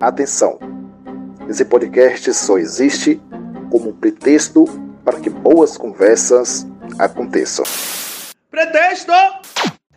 Atenção! Esse podcast só existe como pretexto para que boas conversas aconteçam. Pretexto!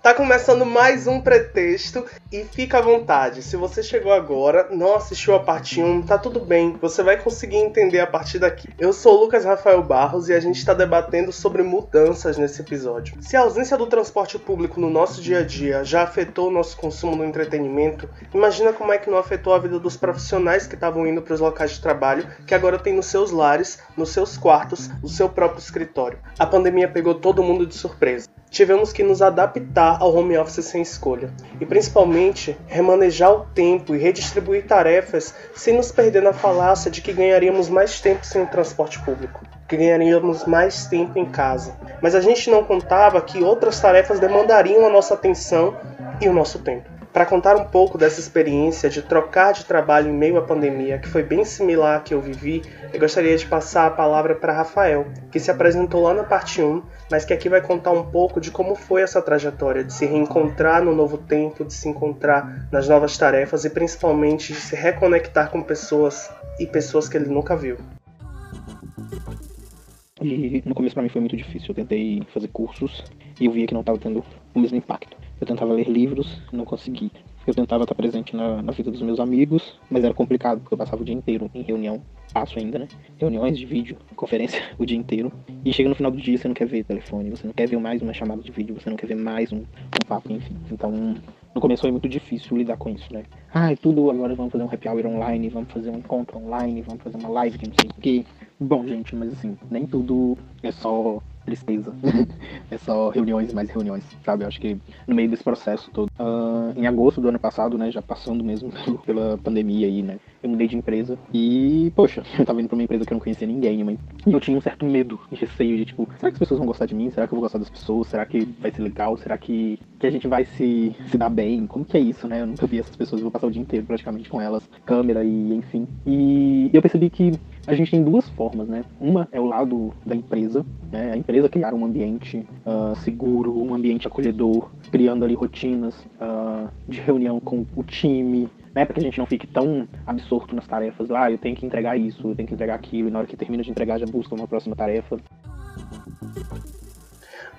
Tá começando mais um pretexto e fica à vontade. Se você chegou agora, não assistiu a parte 1, tá tudo bem, você vai conseguir entender a partir daqui. Eu sou o Lucas Rafael Barros e a gente está debatendo sobre mudanças nesse episódio. Se a ausência do transporte público no nosso dia a dia já afetou o nosso consumo do entretenimento, imagina como é que não afetou a vida dos profissionais que estavam indo para os locais de trabalho, que agora tem nos seus lares, nos seus quartos, o seu próprio escritório. A pandemia pegou todo mundo de surpresa tivemos que nos adaptar ao home office sem escolha e principalmente remanejar o tempo e redistribuir tarefas sem nos perder na falácia de que ganharíamos mais tempo sem o transporte público, que ganharíamos mais tempo em casa. Mas a gente não contava que outras tarefas demandariam a nossa atenção e o nosso tempo. Para contar um pouco dessa experiência de trocar de trabalho em meio à pandemia, que foi bem similar à que eu vivi, eu gostaria de passar a palavra para Rafael, que se apresentou lá na parte 1, mas que aqui vai contar um pouco de como foi essa trajetória de se reencontrar no novo tempo, de se encontrar nas novas tarefas e principalmente de se reconectar com pessoas e pessoas que ele nunca viu. E no começo para mim foi muito difícil. Eu tentei fazer cursos e eu via que não estava tendo o mesmo impacto. Eu tentava ler livros, não consegui. Eu tentava estar presente na, na, vida dos meus amigos, mas era complicado, porque eu passava o dia inteiro em reunião, passo ainda, né? Reuniões de vídeo, conferência o dia inteiro. E chega no final do dia, você não quer ver telefone, você não quer ver mais uma chamada de vídeo, você não quer ver mais um, um papo, enfim. Então, no começo foi muito difícil lidar com isso, né? Ah, tudo agora vamos fazer um happy hour online, vamos fazer um encontro online, vamos fazer uma live que não sei o quê. Bom, gente, mas assim, nem tudo é só tristeza. é só reuniões mais reuniões, sabe? Eu acho que no meio desse processo todo. Uh, em agosto do ano passado, né? Já passando mesmo pela pandemia aí, né? Eu mudei de empresa e, poxa, eu tava indo pra uma empresa que eu não conhecia ninguém, mas eu tinha um certo medo e receio de, tipo, será que as pessoas vão gostar de mim? Será que eu vou gostar das pessoas? Será que vai ser legal? Será que, que a gente vai se, se dar bem? Como que é isso, né? Eu nunca vi essas pessoas, eu vou passar o dia inteiro praticamente com elas, câmera e enfim. E eu percebi que a gente tem duas formas, né? Uma é o lado da empresa, né? A empresa criar um ambiente uh, seguro, um ambiente acolhedor, criando ali rotinas uh, de reunião com o time, né, para que a gente não fique tão absorto nas tarefas, ah, eu tenho que entregar isso, eu tenho que entregar aquilo, e na hora que termina de entregar já busca uma próxima tarefa.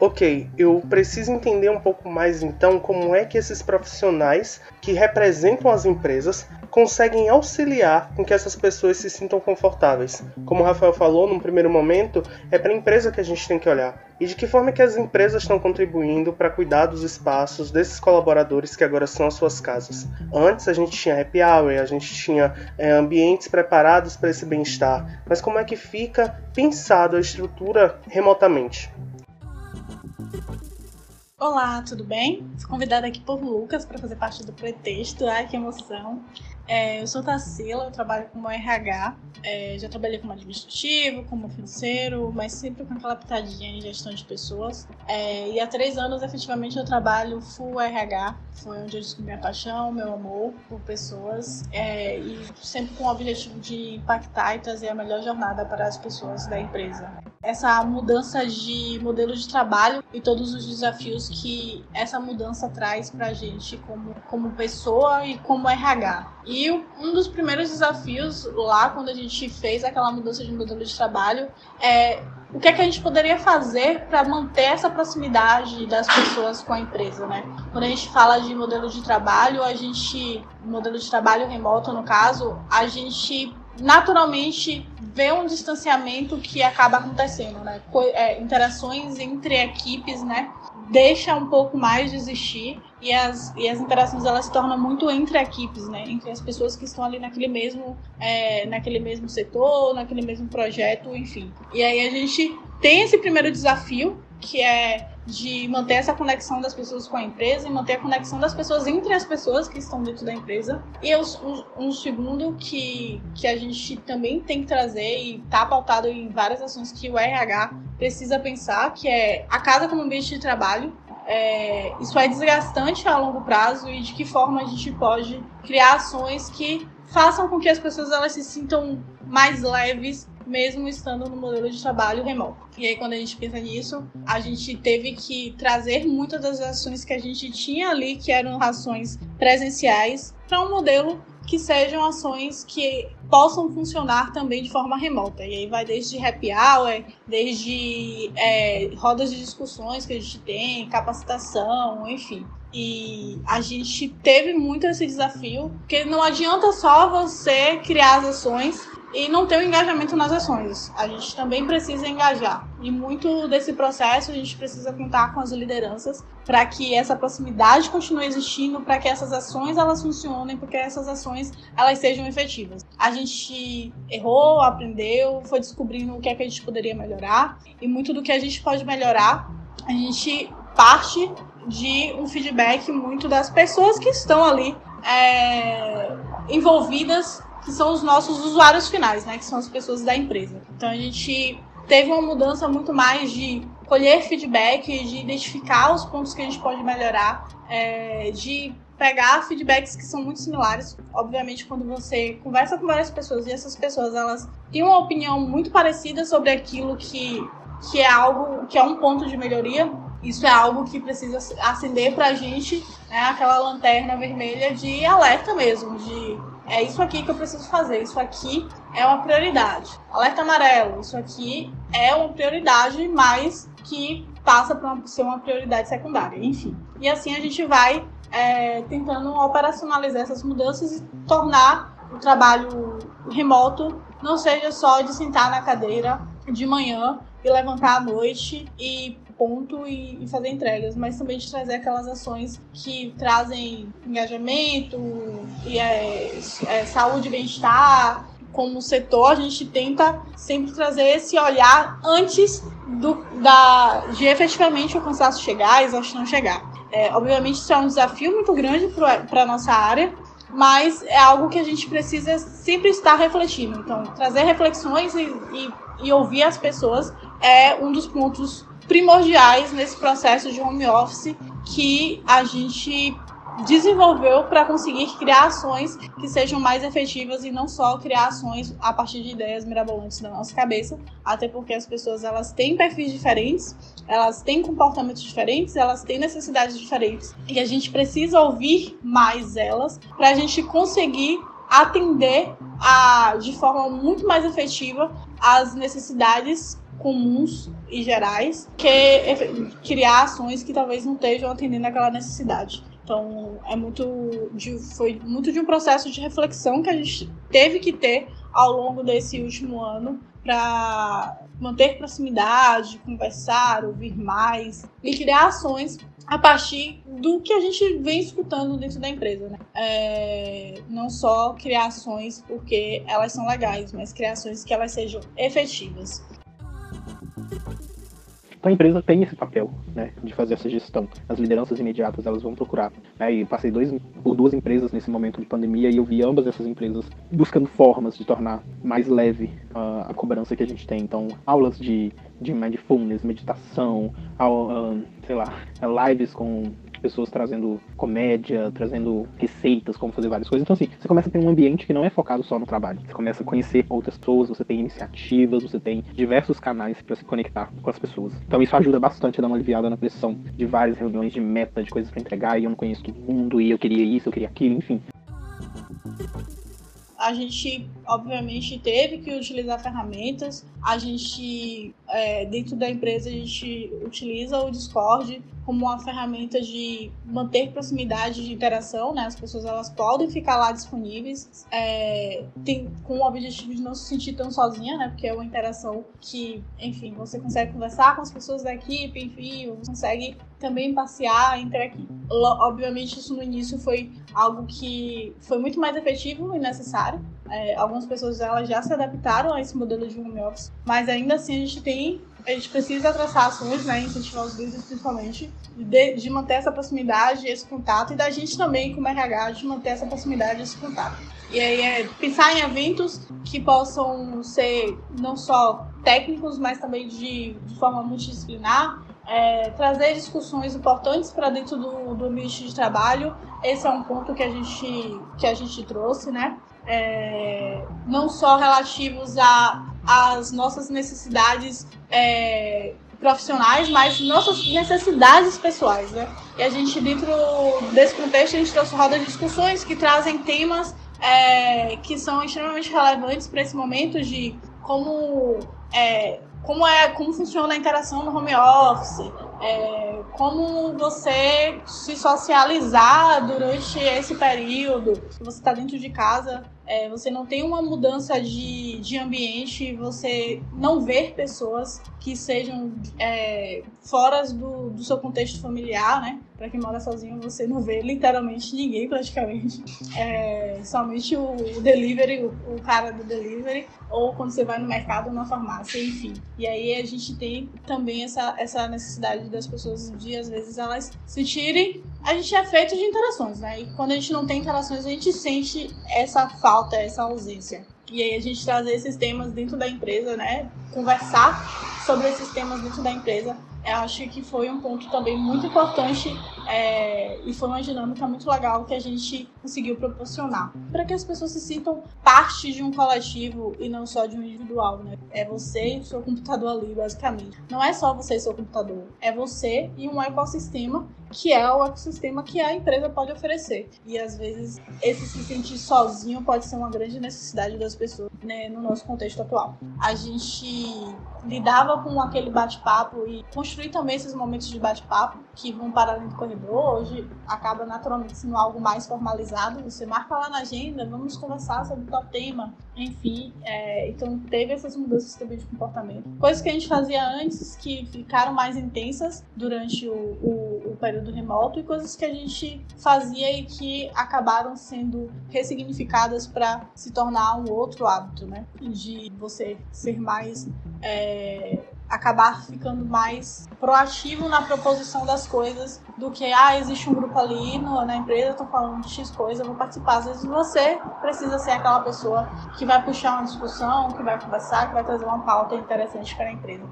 Ok, eu preciso entender um pouco mais então como é que esses profissionais que representam as empresas conseguem auxiliar com que essas pessoas se sintam confortáveis. Como o Rafael falou, num primeiro momento, é para a empresa que a gente tem que olhar. E de que forma que as empresas estão contribuindo para cuidar dos espaços desses colaboradores que agora são as suas casas. Antes a gente tinha happy hour, a gente tinha é, ambientes preparados para esse bem-estar. Mas como é que fica pensado a estrutura remotamente? Olá, tudo bem? Fui convidada aqui por Lucas para fazer parte do pretexto. Ai, que emoção! É, eu sou Tarsila, eu trabalho como RH. É, já trabalhei como administrativo, como financeiro, mas sempre com aquela pitadinha em gestão de pessoas. É, e há três anos, efetivamente, eu trabalho full RH. Foi onde eu descobri minha paixão, meu amor por pessoas. É, e sempre com o objetivo de impactar e trazer a melhor jornada para as pessoas da empresa. Essa mudança de modelo de trabalho e todos os desafios que essa mudança traz para a gente como, como pessoa e como RH. E um dos primeiros desafios lá, quando a gente fez aquela mudança de modelo de trabalho, é o que é que a gente poderia fazer para manter essa proximidade das pessoas com a empresa, né? Quando a gente fala de modelo de trabalho, a gente, modelo de trabalho remoto no caso, a gente naturalmente vê um distanciamento que acaba acontecendo, né? É, interações entre equipes, né? Deixa um pouco mais de existir e as, e as interações elas se tornam muito entre equipes, né? Entre as pessoas que estão ali naquele mesmo, é, naquele mesmo setor, naquele mesmo projeto, enfim. E aí a gente tem esse primeiro desafio, que é de manter essa conexão das pessoas com a empresa e manter a conexão das pessoas entre as pessoas que estão dentro da empresa. E um, um segundo que, que a gente também tem que trazer e está pautado em várias ações que o RH precisa pensar, que é a casa como ambiente de trabalho. É, isso é desgastante a longo prazo e de que forma a gente pode criar ações que façam com que as pessoas elas se sintam mais leves mesmo estando no modelo de trabalho remoto. E aí, quando a gente pensa nisso, a gente teve que trazer muitas das ações que a gente tinha ali, que eram ações presenciais, para um modelo que sejam ações que possam funcionar também de forma remota. E aí vai desde happy hour, desde é, rodas de discussões que a gente tem, capacitação, enfim. E a gente teve muito esse desafio, porque não adianta só você criar as ações e não ter o engajamento nas ações. A gente também precisa engajar. E muito desse processo a gente precisa contar com as lideranças para que essa proximidade continue existindo, para que essas ações elas funcionem, porque essas ações elas sejam efetivas. A gente errou, aprendeu, foi descobrindo o que é que a gente poderia melhorar e muito do que a gente pode melhorar, a gente parte de um feedback muito das pessoas que estão ali é, envolvidas que são os nossos usuários finais, né? Que são as pessoas da empresa. Então a gente teve uma mudança muito mais de colher feedback, de identificar os pontos que a gente pode melhorar, é, de pegar feedbacks que são muito similares. Obviamente, quando você conversa com várias pessoas e essas pessoas elas têm uma opinião muito parecida sobre aquilo que, que é algo que é um ponto de melhoria, isso é algo que precisa acender para a gente, né, aquela lanterna vermelha de alerta mesmo, de é isso aqui que eu preciso fazer, isso aqui é uma prioridade. Alerta amarelo, isso aqui é uma prioridade, mas que passa para ser uma prioridade secundária, enfim. E assim a gente vai é, tentando operacionalizar essas mudanças e tornar o trabalho remoto não seja só de sentar na cadeira de manhã e levantar à noite e ponto e, e, fazer entregas, mas também de trazer aquelas ações que trazem engajamento e é, é, saúde e bem-estar. Como setor, a gente tenta sempre trazer esse olhar antes do, da, de efetivamente o cansaço chegar, e exaustão chegar. É, obviamente, isso é um desafio muito grande para a nossa área, mas é algo que a gente precisa sempre estar refletindo. Então, trazer reflexões e, e, e ouvir as pessoas é um dos pontos primordiais nesse processo de home office que a gente desenvolveu para conseguir criar ações que sejam mais efetivas e não só criar ações a partir de ideias mirabolantes da nossa cabeça, até porque as pessoas elas têm perfis diferentes, elas têm comportamentos diferentes, elas têm necessidades diferentes e a gente precisa ouvir mais elas para a gente conseguir atender a, de forma muito mais efetiva as necessidades comuns e gerais que criar ações que talvez não estejam atendendo aquela necessidade. Então, é muito de, foi muito de um processo de reflexão que a gente teve que ter ao longo desse último ano para manter proximidade, conversar, ouvir mais e criar ações a partir do que a gente vem escutando dentro da empresa. Né? É, não só criações porque elas são legais, mas criações que elas sejam efetivas. Então a empresa tem esse papel, né, de fazer essa gestão. As lideranças imediatas elas vão procurar. Né, e passei dois, por duas empresas nesse momento de pandemia e eu vi ambas essas empresas buscando formas de tornar mais leve uh, a cobrança que a gente tem. Então aulas de, de mindfulness, meditação, uh, sei lá, lives com pessoas trazendo comédia, trazendo receitas, como fazer várias coisas. Então, assim, você começa a ter um ambiente que não é focado só no trabalho. Você começa a conhecer outras pessoas, você tem iniciativas, você tem diversos canais para se conectar com as pessoas. Então, isso ajuda bastante a dar uma aliviada na pressão de várias reuniões de meta, de coisas para entregar, e eu não conheço todo mundo, e eu queria isso, eu queria aquilo, enfim a gente obviamente teve que utilizar ferramentas. A gente é, dentro da empresa a gente utiliza o Discord como uma ferramenta de manter proximidade de interação, né? As pessoas elas podem ficar lá disponíveis, é, tem, com o objetivo de não se sentir tão sozinha, né? Porque é uma interação que, enfim, você consegue conversar com as pessoas da equipe, enfim, você consegue também passear entre aqui. Obviamente isso no início foi algo que foi muito mais efetivo e necessário. É, algumas pessoas elas já se adaptaram a esse modelo de home office, mas ainda assim a gente tem a gente precisa traçar ações, né, incentivar os líderes principalmente, de, de, manter essa proximidade, esse contato, e da gente também, como RH, de manter essa proximidade, esse contato. E aí é pensar em eventos que possam ser não só técnicos, mas também de, de forma multidisciplinar, é, trazer discussões importantes para dentro do, do ambiente de trabalho. Esse é um ponto que a gente, que a gente trouxe, né? É, não só relativos as nossas necessidades é, profissionais, mas nossas necessidades pessoais, né? E a gente, dentro desse contexto, a gente trouxe rodas de discussões que trazem temas é, que são extremamente relevantes para esse momento de como é, como é como funciona a interação no home office, é, como você se socializar durante esse período? Você está dentro de casa é, você não tem uma mudança de, de ambiente, você não ver pessoas que sejam é, fora do, do seu contexto familiar, né? Para quem mora sozinho, você não vê literalmente ninguém, praticamente. É, somente o, o delivery, o, o, cara do delivery, ou quando você vai no mercado na farmácia, enfim. E aí a gente tem também essa, essa necessidade das pessoas de, às vezes, elas sentirem. A gente é feito de interações, né? E quando a gente não tem interações, a gente sente essa falta, essa ausência. E aí a gente trazer esses temas dentro da empresa, né? Conversar sobre esses temas dentro da empresa eu acho que foi um ponto também muito importante é, e foi uma dinâmica muito legal que a gente conseguiu proporcionar para que as pessoas se sintam parte de um coletivo e não só de um individual, né? É você e o seu computador ali, basicamente. Não é só você e seu computador, é você e um ecossistema que é o ecossistema que a empresa pode oferecer. E às vezes esse se sentir sozinho pode ser uma grande necessidade das pessoas né, no nosso contexto atual. A gente lidava com aquele bate-papo e construir também esses momentos de bate-papo que vão parar no corredor. Hoje acaba naturalmente sendo algo mais formalizado. Você marca lá na agenda, vamos conversar sobre tal tema. Enfim, é, então teve essas mudanças também de comportamento. Coisas que a gente fazia antes que ficaram mais intensas durante o, o, o período remoto e coisas que a gente fazia e que acabaram sendo ressignificadas para se tornar um outro hábito, né? De você ser mais. É, acabar ficando mais proativo na proposição das coisas do que, ah, existe um grupo ali no, na empresa, estou falando de X coisa, eu vou participar. Às vezes você precisa ser aquela pessoa que vai puxar uma discussão, que vai conversar, que vai trazer uma pauta interessante para a empresa.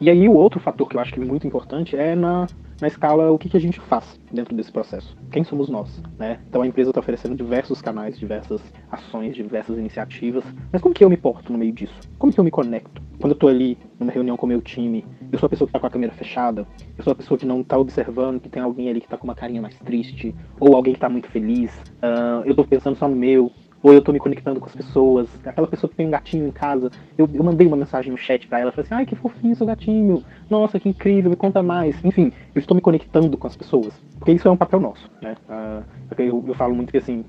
E aí o outro fator que eu acho que é muito importante é na, na escala o que, que a gente faz dentro desse processo. Quem somos nós, né? Então a empresa está oferecendo diversos canais, diversas ações, diversas iniciativas. Mas como que eu me porto no meio disso? Como que eu me conecto? Quando eu estou ali numa reunião com o meu time, eu sou a pessoa que está com a câmera fechada, eu sou a pessoa que não está observando que tem alguém ali que está com uma carinha mais triste, ou alguém que está muito feliz. Uh, eu estou pensando só no meu, ou eu tô me conectando com as pessoas. Aquela pessoa que tem um gatinho em casa, eu, eu mandei uma mensagem no chat para ela, falei assim, ai que fofinho seu gatinho, nossa, que incrível, me conta mais. Enfim, eu estou me conectando com as pessoas, porque isso é um papel nosso, né? Uh, eu, eu falo muito que assim,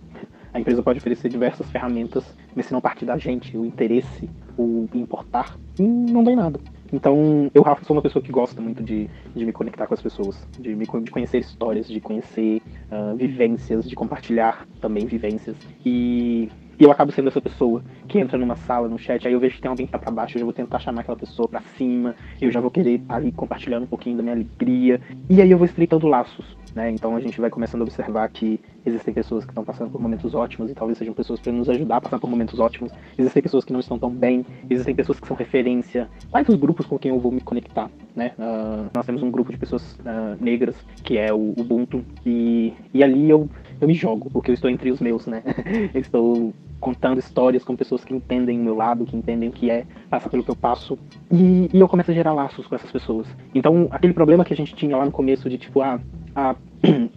a empresa pode oferecer diversas ferramentas, mas se não partir da gente, o interesse, o importar, não vem nada. Então, eu, Rafa, sou uma pessoa que gosta muito de, de me conectar com as pessoas, de, me, de conhecer histórias, de conhecer uh, vivências, de compartilhar também vivências. E, e, eu acabo sendo essa pessoa que entra numa sala, no chat, aí eu vejo que tem alguém que tá pra baixo, eu já vou tentar chamar aquela pessoa pra cima, eu já vou querer estar ali compartilhando um pouquinho da minha alegria. E aí eu vou estreitando laços né? Então a gente vai começando a observar que existem pessoas que estão passando por momentos ótimos e talvez sejam pessoas para nos ajudar a passar por momentos ótimos. Existem pessoas que não estão tão bem, existem pessoas que são referência. Quais os grupos com quem eu vou me conectar? Né? Uh, nós temos um grupo de pessoas uh, negras que é o Ubuntu e, e ali eu, eu me jogo, porque eu estou entre os meus, né? eu estou contando histórias com pessoas que entendem o meu lado, que entendem o que é passar pelo que eu passo. E, e eu começo a gerar laços com essas pessoas. Então, aquele problema que a gente tinha lá no começo de tipo, ah, a,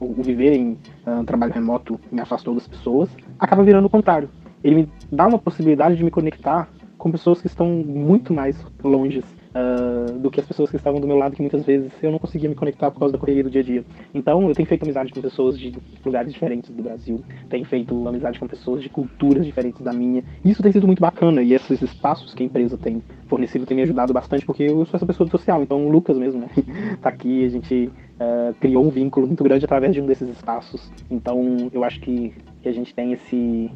o viver em uh, trabalho remoto me afastou das pessoas, acaba virando o contrário. Ele me dá uma possibilidade de me conectar com pessoas que estão muito mais longe uh, do que as pessoas que estavam do meu lado, que muitas vezes eu não conseguia me conectar por causa da correria do dia a dia. Então, eu tenho feito amizade com pessoas de lugares diferentes do Brasil, tenho feito amizade com pessoas de culturas diferentes da minha. Isso tem sido muito bacana, e esses espaços que a empresa tem fornecido tem me ajudado bastante, porque eu sou essa pessoa social. Então, o Lucas mesmo, né, tá aqui, a gente uh, criou um vínculo muito grande através de um desses espaços. Então, eu acho que, que a gente tem esse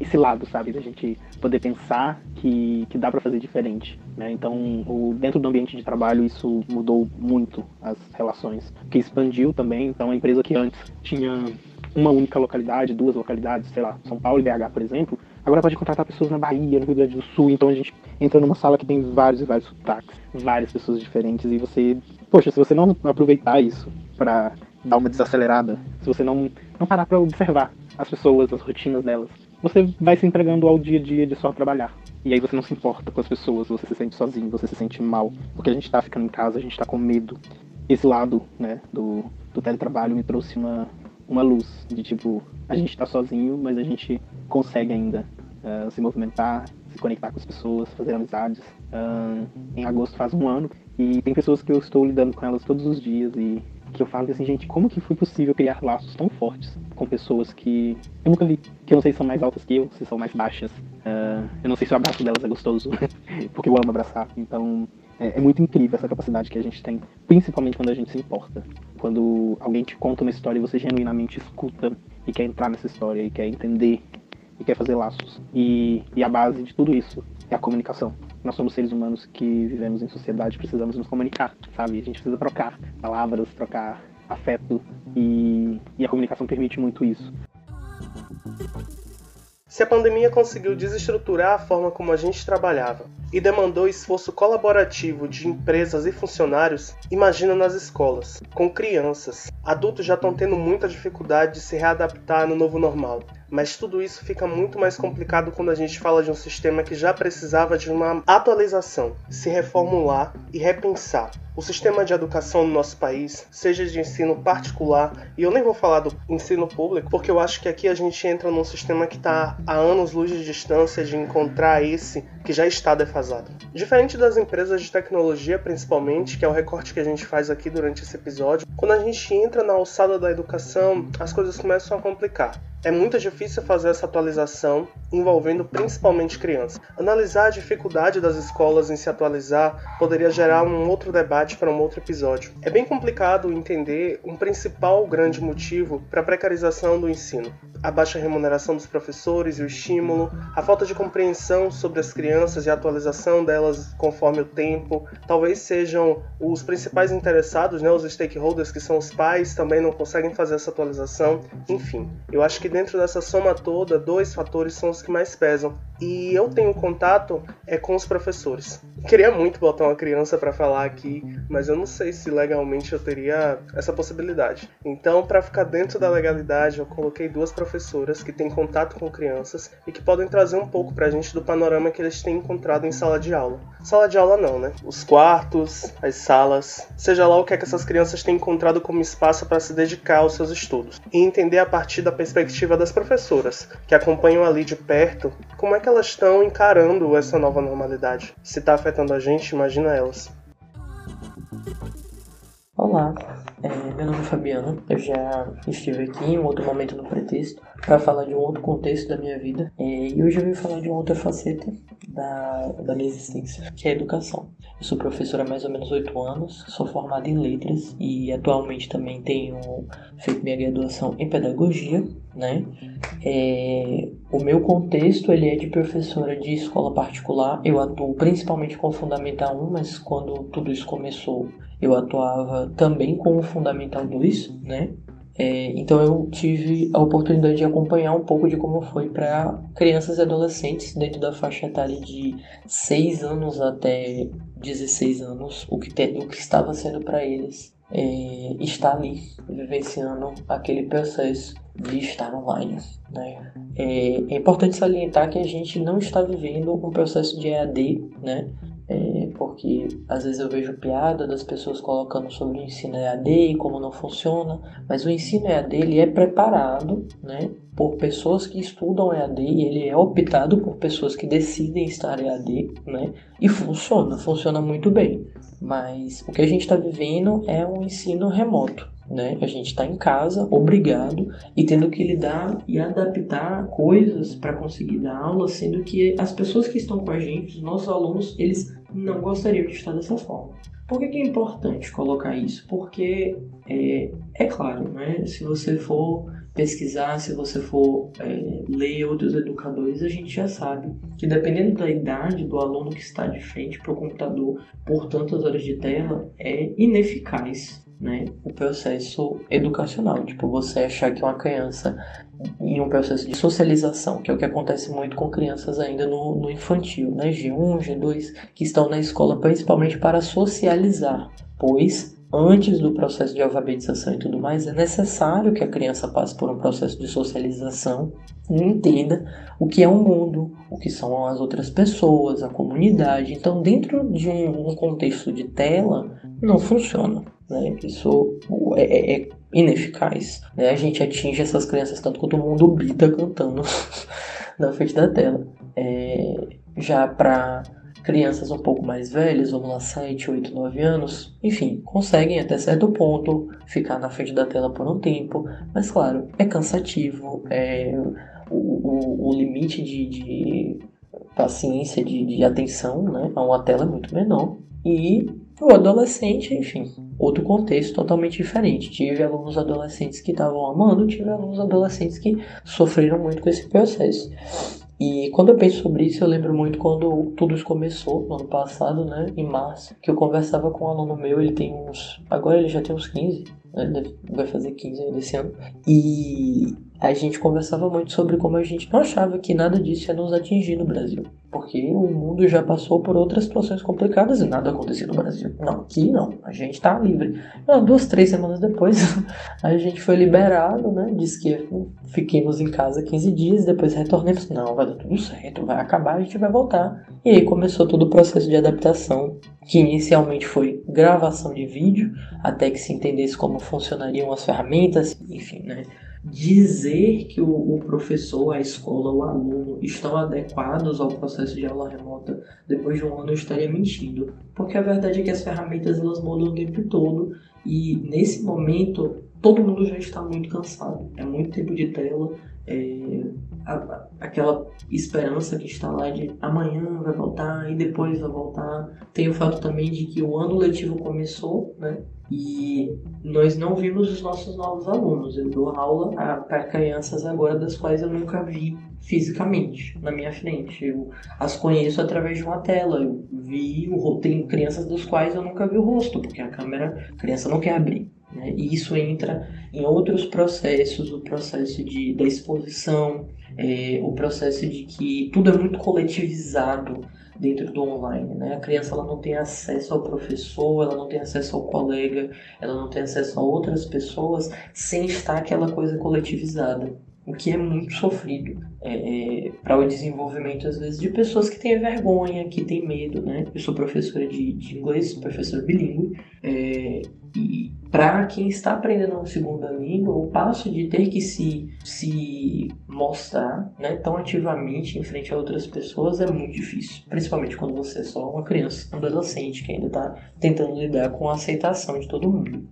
esse lado, sabe? Da gente poder pensar que, que dá para fazer diferente. Né? Então, o, dentro do ambiente de trabalho, isso mudou muito as relações. Que expandiu também. Então, a empresa que antes tinha uma única localidade, duas localidades, sei lá, São Paulo e BH, por exemplo, agora pode contratar pessoas na Bahia, no Rio Grande do Sul. Então, a gente entra numa sala que tem vários e vários sotaques, várias pessoas diferentes. E você, poxa, se você não aproveitar isso para dar uma desacelerada, se você não, não parar para observar as pessoas, as rotinas delas, você vai se entregando ao dia a dia de só trabalhar. E aí você não se importa com as pessoas, você se sente sozinho, você se sente mal, porque a gente tá ficando em casa, a gente tá com medo. Esse lado, né, do, do teletrabalho me trouxe uma, uma luz de tipo, a gente tá sozinho, mas a gente consegue ainda uh, se movimentar, se conectar com as pessoas, fazer amizades. Uh, em agosto faz um ano e tem pessoas que eu estou lidando com elas todos os dias e que eu falo assim, gente, como que foi possível criar laços tão fortes com pessoas que eu nunca vi, que eu não sei se são mais altas que eu, se são mais baixas. Uh, eu não sei se o abraço delas é gostoso, porque eu amo abraçar. Então, é, é, muito incrível essa capacidade que a gente tem, principalmente quando a gente se importa. Quando alguém te conta uma história e você genuinamente escuta e quer entrar nessa história e quer entender e quer fazer laços. E, e a base de tudo isso é a comunicação. Nós somos seres humanos que vivemos em sociedade, precisamos nos comunicar, sabe? A gente precisa trocar palavras, trocar afeto e, e a comunicação permite muito isso. Se a pandemia conseguiu desestruturar a forma como a gente trabalhava e demandou esforço colaborativo de empresas e funcionários, imagina nas escolas, com crianças. Adultos já estão tendo muita dificuldade de se readaptar no novo normal. Mas tudo isso fica muito mais complicado quando a gente fala de um sistema que já precisava de uma atualização, se reformular e repensar. O sistema de educação no nosso país, seja de ensino particular, e eu nem vou falar do ensino público, porque eu acho que aqui a gente entra num sistema que está a anos-luz de distância de encontrar esse que já está defasado. Diferente das empresas de tecnologia, principalmente, que é o recorte que a gente faz aqui durante esse episódio, quando a gente entra na alçada da educação, as coisas começam a complicar. É muito difícil fazer essa atualização envolvendo principalmente crianças. Analisar a dificuldade das escolas em se atualizar poderia gerar um outro debate para um outro episódio. É bem complicado entender um principal grande motivo para a precarização do ensino. A baixa remuneração dos professores e o estímulo, a falta de compreensão sobre as crianças e a atualização delas conforme o tempo, talvez sejam os principais interessados, né, os stakeholders que são os pais, também não conseguem fazer essa atualização. Enfim, eu acho que dentro dessa soma toda, dois fatores são os que mais pesam. E eu tenho contato é com os professores. Queria muito botar uma criança para falar aqui, mas eu não sei se legalmente eu teria essa possibilidade. Então, para ficar dentro da legalidade, eu coloquei duas professoras que têm contato com crianças e que podem trazer um pouco pra gente do panorama que eles têm encontrado em sala de aula. Sala de aula não, né? Os quartos, as salas, seja lá o que é que essas crianças têm encontrado como espaço para se dedicar aos seus estudos e entender a partir da perspectiva perspectiva das professoras, que acompanham ali de perto como é que elas estão encarando essa nova normalidade. Se está afetando a gente, imagina elas. Olá, é, meu nome é Fabiana. Eu já estive aqui em outro momento no pretexto para falar de um outro contexto da minha vida é, e hoje eu vim falar de uma outra faceta da, da minha existência, que é a educação. Sou professora há mais ou menos oito anos, sou formada em letras e atualmente também tenho feito minha graduação em pedagogia, né? É, o meu contexto ele é de professora de escola particular. Eu atuo principalmente com o Fundamental 1, mas quando tudo isso começou, eu atuava também com o Fundamental 2, né? É, então eu tive a oportunidade de acompanhar um pouco de como foi para crianças e adolescentes dentro da faixa etária de 6 anos até 16 anos, o que, te, o que estava sendo para eles é, estar ali, vivenciando aquele processo de estar online. Né? É, é importante salientar que a gente não está vivendo um processo de EAD, né? É, porque às vezes eu vejo piada das pessoas colocando sobre o ensino EAD e como não funciona, mas o ensino EAD ele é preparado né, por pessoas que estudam EAD e ele é optado por pessoas que decidem estar EAD né, e funciona, funciona muito bem. Mas o que a gente está vivendo é um ensino remoto. Né? A gente está em casa, obrigado, e tendo que lidar e adaptar coisas para conseguir dar aula, sendo que as pessoas que estão com a gente, os nossos alunos, eles não gostariam de estar dessa forma. Por que, que é importante colocar isso? Porque é, é claro, né? se você for pesquisar, se você for é, ler outros educadores, a gente já sabe que dependendo da idade do aluno que está de frente para o computador por tantas horas de tela, é ineficaz né, o processo educacional. Tipo, você achar que uma criança em um processo de socialização, que é o que acontece muito com crianças ainda no, no infantil, né, G1, G2, que estão na escola principalmente para socializar, pois antes do processo de alfabetização e tudo mais, é necessário que a criança passe por um processo de socialização e entenda o que é o mundo, o que são as outras pessoas, a comunidade. Então, dentro de um, um contexto de tela, não funciona. Né? Isso é, é, é ineficaz. Né? A gente atinge essas crianças tanto quanto o mundo bita cantando na frente da tela. É, já para crianças um pouco mais velhas, vamos lá, 7, 8, 9 anos, enfim, conseguem até certo ponto ficar na frente da tela por um tempo, mas claro, é cansativo, é, o, o, o limite de, de paciência, de, de atenção né, a uma tela é muito menor, e o adolescente, enfim, outro contexto totalmente diferente. Tive alunos adolescentes que estavam amando, tive alunos adolescentes que sofreram muito com esse processo. E quando eu penso sobre isso, eu lembro muito quando tudo isso começou, no ano passado, né, em março, que eu conversava com um aluno meu, ele tem uns. Agora ele já tem uns 15, né, vai fazer 15 ainda esse ano. E a gente conversava muito sobre como a gente não achava que nada disso ia nos atingir no Brasil. Porque o mundo já passou por outras situações complicadas e nada aconteceu no Brasil. Não, aqui não. A gente tá livre. Não, duas, três semanas depois, a gente foi liberado, né? Disse que fiquemos em casa 15 dias, depois retornemos. Não, vai dar tudo certo, vai acabar, a gente vai voltar. E aí começou todo o processo de adaptação, que inicialmente foi gravação de vídeo, até que se entendesse como funcionariam as ferramentas, enfim, né? Dizer que o, o, professor, a escola, o aluno estão adequados ao processo de aula remota depois de um ano eu estaria mentindo, porque a verdade é que as ferramentas elas mudam o tempo todo. E nesse momento todo mundo já está muito cansado, é muito tempo de tela, é, a, aquela esperança que está lá de amanhã vai voltar e depois vai voltar. Tem o fato também de que o ano letivo começou, né? E nós não vimos os nossos novos alunos. Eu dou aula para crianças agora das quais eu nunca vi fisicamente na minha frente. Eu as conheço através de uma tela. Eu vi o tem crianças dos quais eu nunca vi o rosto, porque a câmera, a criança não quer abrir. Né? E isso entra em outros processos, o processo de, da exposição, é, o processo de que tudo é muito coletivizado dentro do online, né? A criança ela não tem acesso ao professor, ela não tem acesso ao colega, ela não tem acesso a outras pessoas sem estar aquela coisa coletivizada, o que é muito sofrido é, é, para o desenvolvimento às vezes de pessoas que têm vergonha, que têm medo, né? Eu sou professora de, de inglês, professor bilíngue, é, e para quem está aprendendo uma segunda língua, o passo de ter que se, se mostrar né, tão ativamente em frente a outras pessoas é muito difícil. Principalmente quando você é só uma criança, um adolescente que ainda está tentando lidar com a aceitação de todo mundo.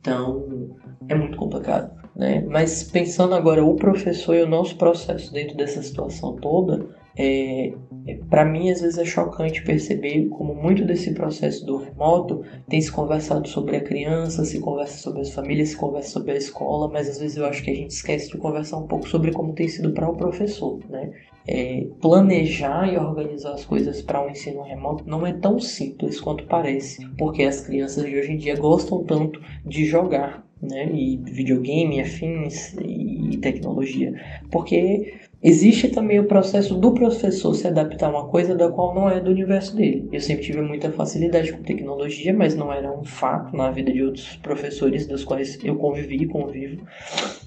Então, é muito complicado. Né? Mas pensando agora o professor e o nosso processo dentro dessa situação toda, é, é para mim às vezes é chocante perceber como muito desse processo do remoto tem se conversado sobre a criança, se conversa sobre as famílias, se conversa sobre a escola, mas às vezes eu acho que a gente esquece de conversar um pouco sobre como tem sido para o professor, né? É, planejar e organizar as coisas para um ensino remoto não é tão simples quanto parece, porque as crianças de hoje em dia gostam tanto de jogar, né? E videogame, afins e tecnologia, porque Existe também o processo do professor se adaptar a uma coisa da qual não é do universo dele. Eu sempre tive muita facilidade com tecnologia, mas não era um fato na vida de outros professores dos quais eu convivi e convivo.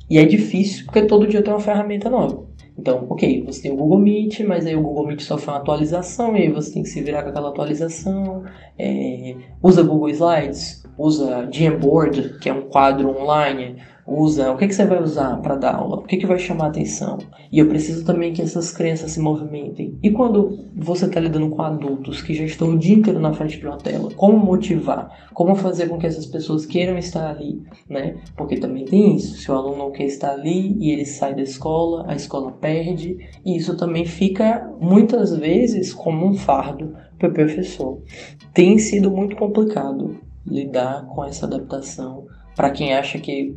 E é difícil porque todo dia tem uma ferramenta nova. Então, ok, você tem o Google Meet, mas aí o Google Meet sofre uma atualização e aí você tem que se virar com aquela atualização. É, usa Google Slides, usa Jamboard, que é um quadro online usa, o que, que você vai usar para dar aula, o que, que vai chamar atenção. E eu preciso também que essas crianças se movimentem. E quando você está lidando com adultos que já estão o dia inteiro na frente de uma tela, como motivar? Como fazer com que essas pessoas queiram estar ali, né? Porque também tem isso, se o aluno não quer estar ali e ele sai da escola, a escola perde, e isso também fica muitas vezes como um fardo para o professor. Tem sido muito complicado lidar com essa adaptação para quem acha que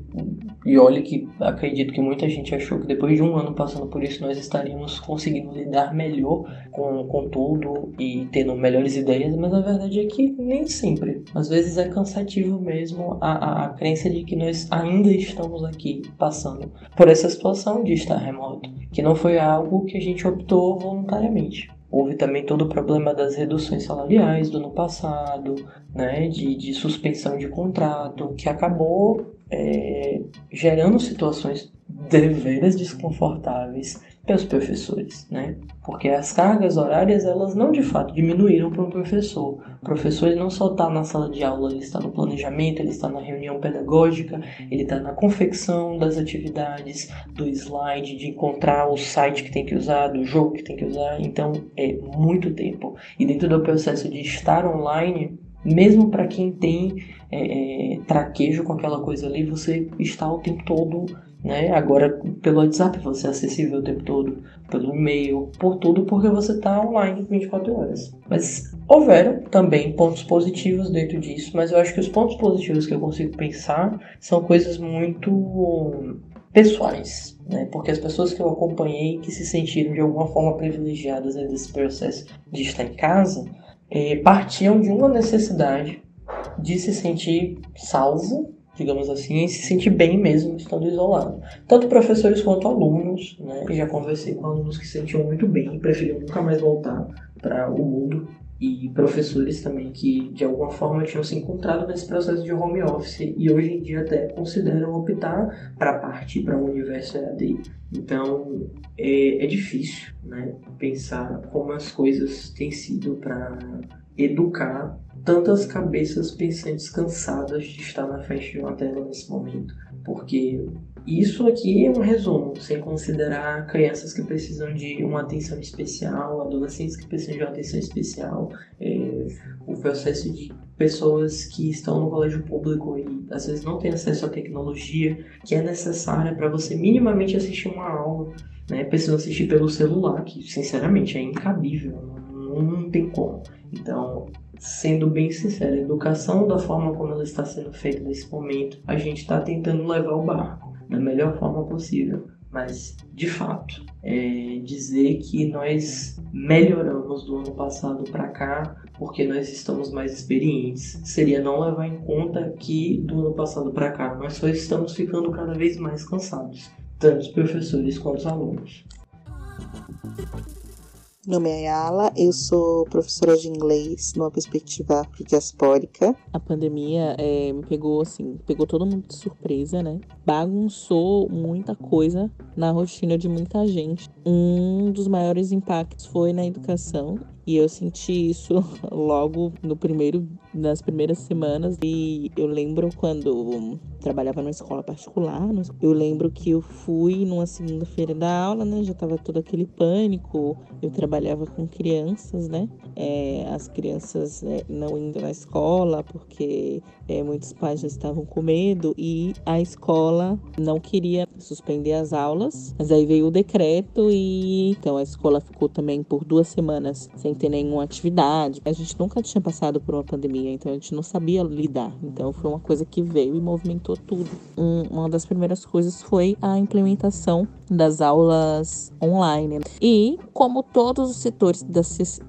e olha que acredito que muita gente achou que depois de um ano passando por isso nós estaríamos conseguindo lidar melhor com, com tudo e tendo melhores ideias, mas a verdade é que nem sempre. Às vezes é cansativo mesmo a, a, a crença de que nós ainda estamos aqui passando por essa situação de estar remoto, que não foi algo que a gente optou voluntariamente. Houve também todo o problema das reduções salariais do ano passado, né, de, de suspensão de contrato, que acabou é, gerando situações deveras desconfortáveis para os professores, né? Porque as cargas horárias elas não de fato diminuíram para o professor. O professor ele não só está na sala de aula, ele está no planejamento, ele está na reunião pedagógica, ele está na confecção das atividades, do slide, de encontrar o site que tem que usar, do jogo que tem que usar. Então é muito tempo. E dentro do processo de estar online, mesmo para quem tem é, é, traquejo com aquela coisa ali, você está o tempo todo né? Agora pelo WhatsApp você é acessível o tempo todo, pelo e-mail, por tudo, porque você está online 24 horas. Mas houveram também pontos positivos dentro disso, mas eu acho que os pontos positivos que eu consigo pensar são coisas muito pessoais, né? Porque as pessoas que eu acompanhei que se sentiram de alguma forma privilegiadas nesse processo de estar em casa, eh, partiam de uma necessidade de se sentir salvo digamos assim, e se sentir bem mesmo estando isolado. Tanto professores quanto alunos, né? Eu já conversei com alunos que se sentiam muito bem e preferiam nunca mais voltar para o mundo. E professores também que de alguma forma tinham se encontrado nesse processo de home office e hoje em dia até consideram optar para partir para o um universo EAD. Então é, é difícil né, pensar como as coisas têm sido para educar tantas cabeças pensantes cansadas de estar na frente de uma tela nesse momento. Porque isso aqui é um resumo, sem considerar crianças que precisam de uma atenção especial, adolescentes que precisam de uma atenção especial, é, o processo de pessoas que estão no colégio público e às vezes não têm acesso à tecnologia que é necessária para você minimamente assistir uma aula, né? Precisam assistir pelo celular, que sinceramente é incabível, não, não tem como. Sendo bem sincero, a educação da forma como ela está sendo feita nesse momento, a gente está tentando levar o barco da melhor forma possível. Mas, de fato, é dizer que nós melhoramos do ano passado para cá porque nós estamos mais experientes seria não levar em conta que do ano passado para cá nós só estamos ficando cada vez mais cansados, tanto os professores quanto os alunos. Meu nome é Ayala, eu sou professora de inglês numa perspectiva diaspórica. A pandemia é, me pegou assim, pegou todo mundo de surpresa, né? Bagunçou muita coisa na rotina de muita gente. Um dos maiores impactos foi na educação e eu senti isso logo no primeiro, nas primeiras semanas. E eu lembro quando trabalhava numa escola particular, eu lembro que eu fui numa segunda-feira da aula, né? Já tava todo aquele pânico. Eu trabalhava com crianças, né? É, as crianças é, não indo na escola porque é, muitos pais já estavam com medo e a escola não queria suspender as aulas. Mas aí veio o decreto e então a escola ficou também por duas semanas sem ter nenhuma atividade. A gente nunca tinha passado por uma pandemia, então a gente não sabia lidar. Então foi uma coisa que veio e movimentou tudo. Um, uma das primeiras coisas foi a implementação das aulas online. E como todos os setores da,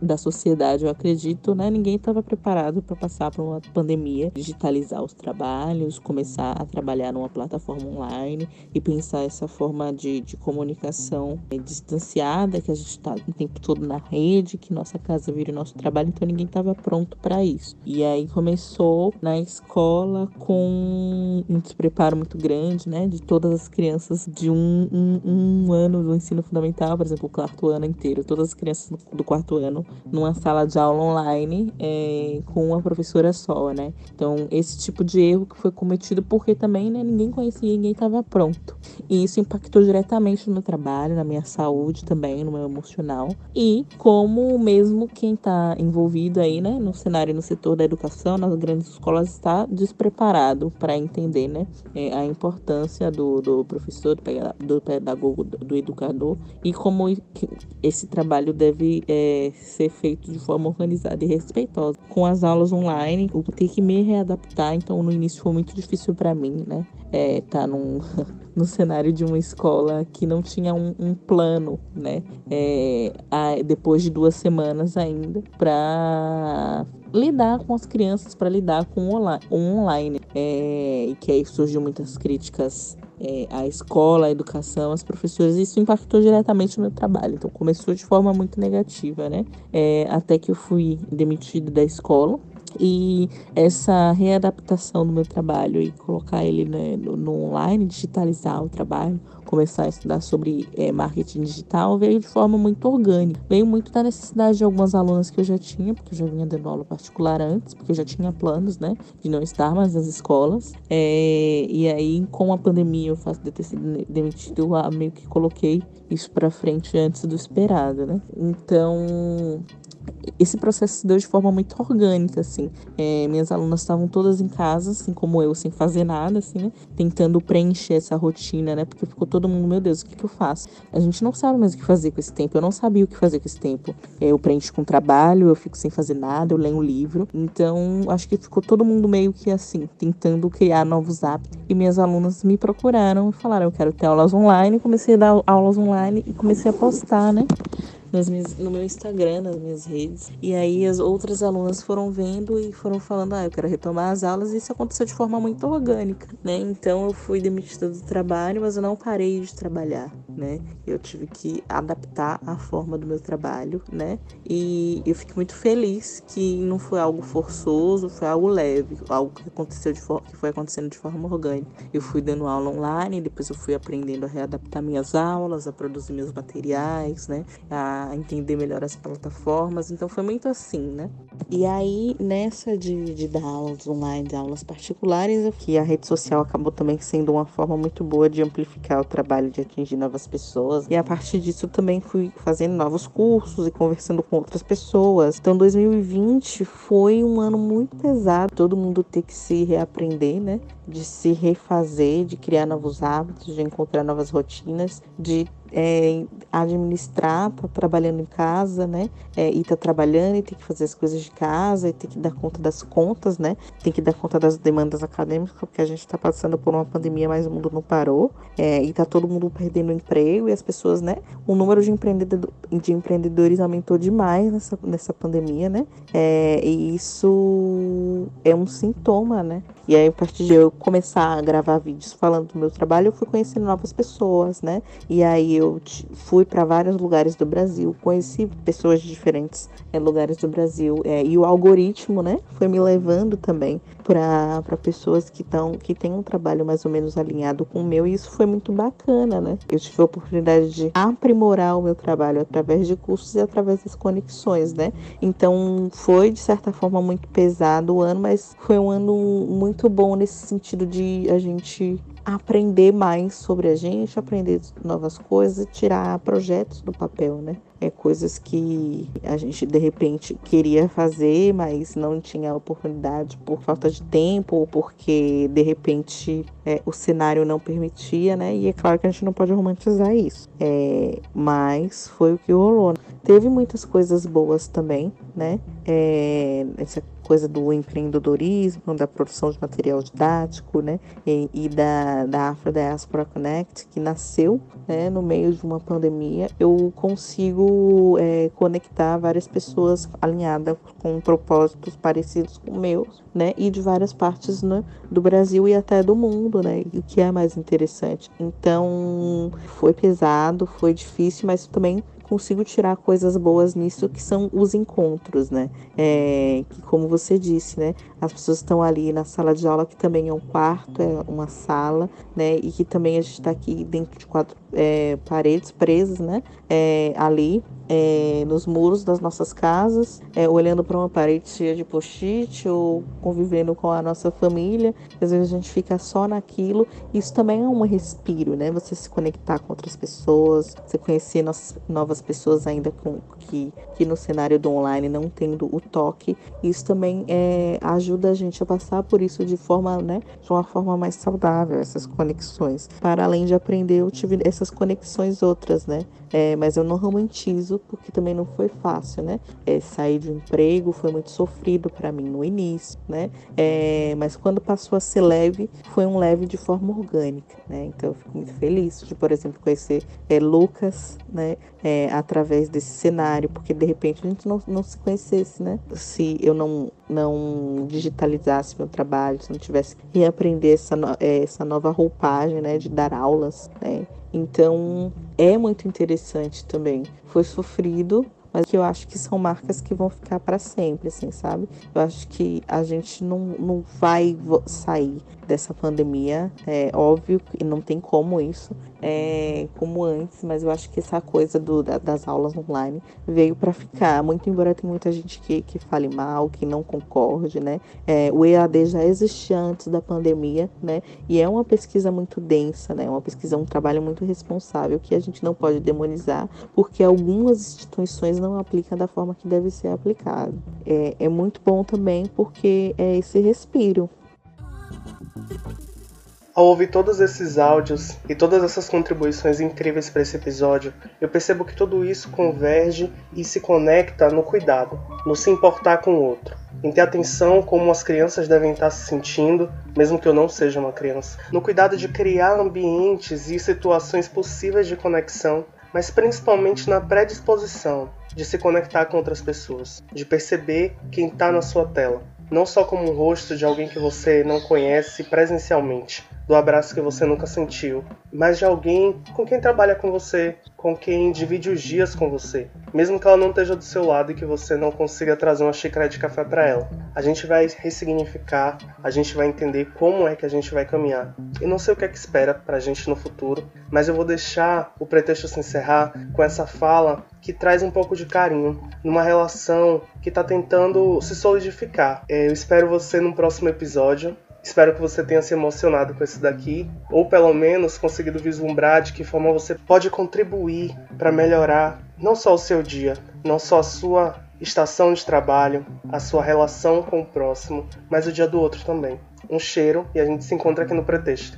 da sociedade, eu acredito, né, ninguém estava preparado para passar por uma pandemia, digitalizar os trabalhos, começar a trabalhar numa plataforma online e pensar essa forma de, de comunicação distanciada que a gente está o tempo todo na rede, que nossa casa vira o nosso trabalho, então ninguém estava pronto para isso. E aí começou na escola com um despreparo muito grande, né, de todas as crianças de um, um, um ano do ensino fundamental, por exemplo, o quarto ano inteiro, todas as crianças do quarto ano numa sala de aula online é, com uma professora só, né? Então esse tipo de erro que foi cometido porque também né, ninguém conhecia, ninguém estava pronto. E isso impactou diretamente no trabalho, na minha saúde também, no meu emocional e como mesmo mesmo quem está envolvido aí, né, no cenário no setor da educação, nas grandes escolas, está despreparado para entender, né, é, a importância do, do professor, do pedagogo, do educador e como esse trabalho deve é, ser feito de forma organizada e respeitosa. Com as aulas online, eu ter que me readaptar, então no início foi muito difícil para mim, né, é, tá num, no cenário de uma escola que não tinha um, um plano, né? É, a, depois de duas semanas ainda, para lidar com as crianças, para lidar com o online. É, e que aí surgiu muitas críticas é, escola, a educação, as professoras, isso impactou diretamente no meu trabalho. Então começou de forma muito negativa, né? É, até que eu fui demitida da escola e essa readaptação do meu trabalho e colocar ele né, no, no, online, digitalizar o trabalho, começar a estudar sobre é, marketing digital, veio de forma muito orgânica. Veio muito da necessidade de algumas alunas que eu já tinha, porque eu já vinha dando aula particular antes, porque eu já tinha planos, né, de não estar mais nas escolas. É, e aí, com a pandemia, o fato de eu ter sido demitido, eu meio que coloquei isso para frente antes do esperado, né. Então, esse processo se deu de forma muito orgânica, assim. É, minhas alunas estavam todas em casa, assim como eu, sem fazer nada, assim, né? Tentando preencher essa rotina, né? Porque ficou todo mundo, meu Deus, o que, que eu faço? A gente não sabe mais o que fazer com esse tempo. Eu não sabia o que fazer com esse tempo. É, eu preencho com trabalho, eu fico sem fazer nada, eu leio um livro. Então, acho que ficou todo mundo meio que assim, tentando criar novos hábitos. E minhas alunas me procuraram e falaram: eu quero ter aulas online. Comecei a dar aulas online e comecei a postar, né? Nas minhas, no meu Instagram, nas minhas redes. E aí as outras alunas foram vendo e foram falando: ah, eu quero retomar as aulas. E isso aconteceu de forma muito orgânica, né? Então eu fui demitida do trabalho, mas eu não parei de trabalhar, né? Eu tive que adaptar a forma do meu trabalho, né? E eu fico muito feliz que não foi algo forçoso, foi algo leve, algo que aconteceu de que foi acontecendo de forma orgânica. Eu fui dando aula online, depois eu fui aprendendo a readaptar minhas aulas, a produzir meus materiais, né? A entender melhor as plataformas. Então foi muito assim, né? E aí, nessa de, de dar aulas online, de aulas particulares, que a rede social acabou também sendo uma forma muito boa de amplificar o trabalho, de atingir novas pessoas. E a partir disso também fui fazendo novos cursos e conversando com outras pessoas. Então 2020 foi um ano muito pesado, todo mundo ter que se reaprender, né? De se refazer, de criar novos hábitos, de encontrar novas rotinas, de é, administrar, tá trabalhando em casa, né? É, e tá trabalhando e tem que fazer as coisas de casa e tem que dar conta das contas, né? Tem que dar conta das demandas acadêmicas, porque a gente está passando por uma pandemia, mas o mundo não parou. É, e tá todo mundo perdendo emprego e as pessoas, né? O número de, empreendedor, de empreendedores aumentou demais nessa, nessa pandemia, né? É, e isso é um sintoma, né? E aí, a partir de eu começar a gravar vídeos falando do meu trabalho, eu fui conhecendo novas pessoas, né? E aí eu fui para vários lugares do Brasil, conheci pessoas de diferentes é, lugares do Brasil. É, e o algoritmo, né, foi me levando também para pessoas que estão que têm um trabalho mais ou menos alinhado com o meu. E isso foi muito bacana, né? Eu tive a oportunidade de aprimorar o meu trabalho através de cursos e através das conexões, né? Então foi de certa forma muito pesado o ano, mas foi um ano muito bom nesse sentido de a gente aprender mais sobre a gente, aprender novas coisas, tirar projetos do papel, né? É coisas que a gente de repente queria fazer, mas não tinha oportunidade por falta de tempo ou porque de repente é, o cenário não permitia, né? E é claro que a gente não pode romantizar isso. É, mas foi o que rolou. Teve muitas coisas boas também, né? É, essa coisa do empreendedorismo, da produção de material didático, né? E, e da, da Afro Diaspora Connect, que nasceu né, no meio de uma pandemia, eu consigo é, conectar várias pessoas alinhadas com propósitos parecidos com meus, né? E de várias partes né, do Brasil e até do mundo, né? O que é mais interessante. Então, foi pesado, foi difícil, mas também consigo tirar coisas boas nisso, que são os encontros, né? É, que como você disse, né? As pessoas estão ali na sala de aula, que também é um quarto, é uma sala, né? E que também a gente está aqui dentro de quatro é, paredes presas, né? É, ali é, nos muros das nossas casas, é, olhando para uma parede cheia de post-it ou convivendo com a nossa família. Às vezes a gente fica só naquilo. Isso também é um respiro, né? Você se conectar com outras pessoas, você conhecer novas pessoas ainda com, que, que no cenário do online não tendo o toque. Isso também é, ajuda a gente a passar por isso de forma, né? De uma forma mais saudável, essas conexões. Para além de aprender, eu tive essas conexões outras, né? É, mas eu não romantizo porque também não foi fácil, né? É, sair de um emprego foi muito sofrido para mim no início, né? É, mas quando passou a ser leve, foi um leve de forma orgânica, né? Então eu fico muito feliz de, por exemplo, conhecer é, Lucas, né? Através desse cenário, porque de repente a gente não, não se conhecesse, né? Se eu não, não digitalizasse meu trabalho, se não tivesse reaprender essa, é, essa nova roupagem, né, de dar aulas, né? Então é muito interessante também. Foi sofrido, mas que eu acho que são marcas que vão ficar para sempre, assim, sabe? Eu acho que a gente não, não vai sair dessa pandemia, é óbvio que não tem como isso, é, como antes, mas eu acho que essa coisa do, da, das aulas online veio para ficar, muito embora tem muita gente que, que fale mal, que não concorde, né? É, o EAD já existia antes da pandemia, né? E é uma pesquisa muito densa, né? Uma pesquisa, um trabalho muito responsável que a gente não pode demonizar, porque algumas instituições não aplicam da forma que deve ser aplicado. É, é muito bom também porque é esse respiro, ao ouvir todos esses áudios e todas essas contribuições incríveis para esse episódio, eu percebo que tudo isso converge e se conecta no cuidado, no se importar com o outro, em ter atenção como as crianças devem estar se sentindo, mesmo que eu não seja uma criança, no cuidado de criar ambientes e situações possíveis de conexão, mas principalmente na predisposição de se conectar com outras pessoas, de perceber quem está na sua tela, não só como um rosto de alguém que você não conhece presencialmente, do abraço que você nunca sentiu, mas de alguém com quem trabalha com você, com quem divide os dias com você, mesmo que ela não esteja do seu lado e que você não consiga trazer uma xícara de café para ela. A gente vai ressignificar, a gente vai entender como é que a gente vai caminhar. Eu não sei o que é que espera pra gente no futuro, mas eu vou deixar o pretexto se encerrar com essa fala que traz um pouco de carinho numa relação que está tentando se solidificar. É, eu espero você no próximo episódio. Espero que você tenha se emocionado com esse daqui, ou pelo menos conseguido vislumbrar de que forma você pode contribuir para melhorar não só o seu dia, não só a sua estação de trabalho, a sua relação com o próximo, mas o dia do outro também. Um cheiro e a gente se encontra aqui no pretexto.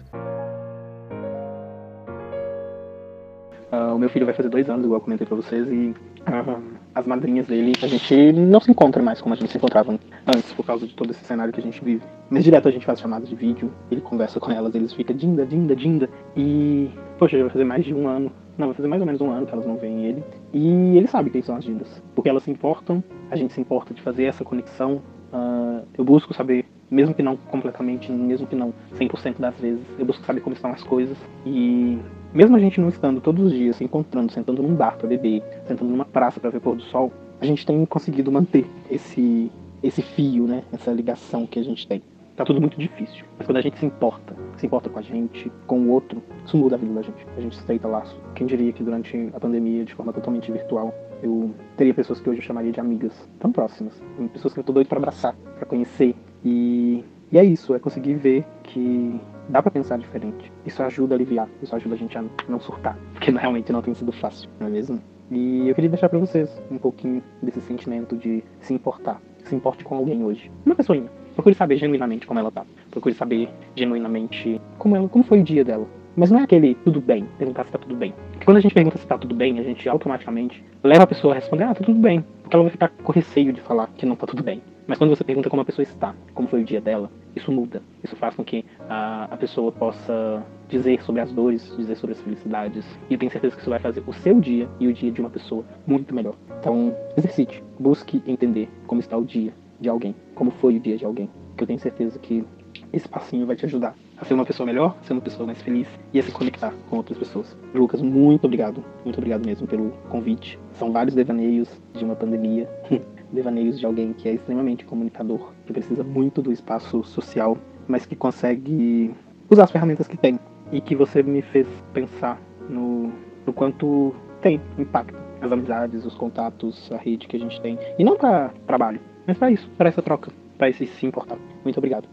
O meu filho vai fazer dois anos, igual eu comentei pra vocês, e uh, as madrinhas dele, a gente não se encontra mais como a gente se encontrava antes, por causa de todo esse cenário que a gente vive. Mas direto a gente faz chamadas de vídeo, ele conversa com elas, eles ficam Dinda, Dinda, Dinda. E, poxa, já vai fazer mais de um ano, não, vai fazer mais ou menos um ano que elas não veem ele. E ele sabe quem são as Dindas, porque elas se importam, a gente se importa de fazer essa conexão. Uh, eu busco saber mesmo que não completamente, mesmo que não 100% das vezes, eu busco saber como estão as coisas e mesmo a gente não estando todos os dias se encontrando, sentando num bar para beber, sentando numa praça para ver pôr do sol, a gente tem conseguido manter esse esse fio, né, essa ligação que a gente tem. Tá tudo muito difícil, mas quando a gente se importa, se importa com a gente, com o outro, isso muda a vida da gente. A gente estreita laço. Quem diria que durante a pandemia, de forma totalmente virtual, eu teria pessoas que hoje eu chamaria de amigas tão próximas, pessoas que eu tô doido para abraçar, para conhecer e e é isso, é conseguir ver que dá para pensar diferente. Isso ajuda a aliviar, isso ajuda a gente a não surtar, porque realmente não tem sido fácil, não é mesmo? E eu queria deixar para vocês um pouquinho desse sentimento de se importar. Se importe com alguém hoje. Uma pessoinha. Procure saber genuinamente como ela tá. Procure saber genuinamente como ela, como foi o dia dela. Mas não é aquele tudo bem, perguntar se tá tudo bem. Quando a gente pergunta se tá tudo bem, a gente automaticamente leva a pessoa a responder, ah, tá tudo bem. Porque ela vai ficar com receio de falar que não tá tudo bem. Mas quando você pergunta como a pessoa está, como foi o dia dela, isso muda. Isso faz com que a, a pessoa possa dizer sobre as dores, dizer sobre as felicidades. E eu tenho certeza que isso vai fazer o seu dia e o dia de uma pessoa muito melhor. Então, exercite. Busque entender como está o dia de alguém, como foi o dia de alguém. Que eu tenho certeza que esse passinho vai te ajudar a ser uma pessoa melhor, a ser uma pessoa mais feliz e a se conectar com outras pessoas. Lucas, muito obrigado. Muito obrigado mesmo pelo convite. São vários devaneios de uma pandemia. devaneios de alguém que é extremamente comunicador, que precisa muito do espaço social, mas que consegue usar as ferramentas que tem. E que você me fez pensar no, no quanto tem impacto as amizades, os contatos, a rede que a gente tem. E não para trabalho, mas para isso, para essa troca, para esse se importar. Muito obrigado.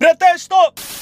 Pretexto!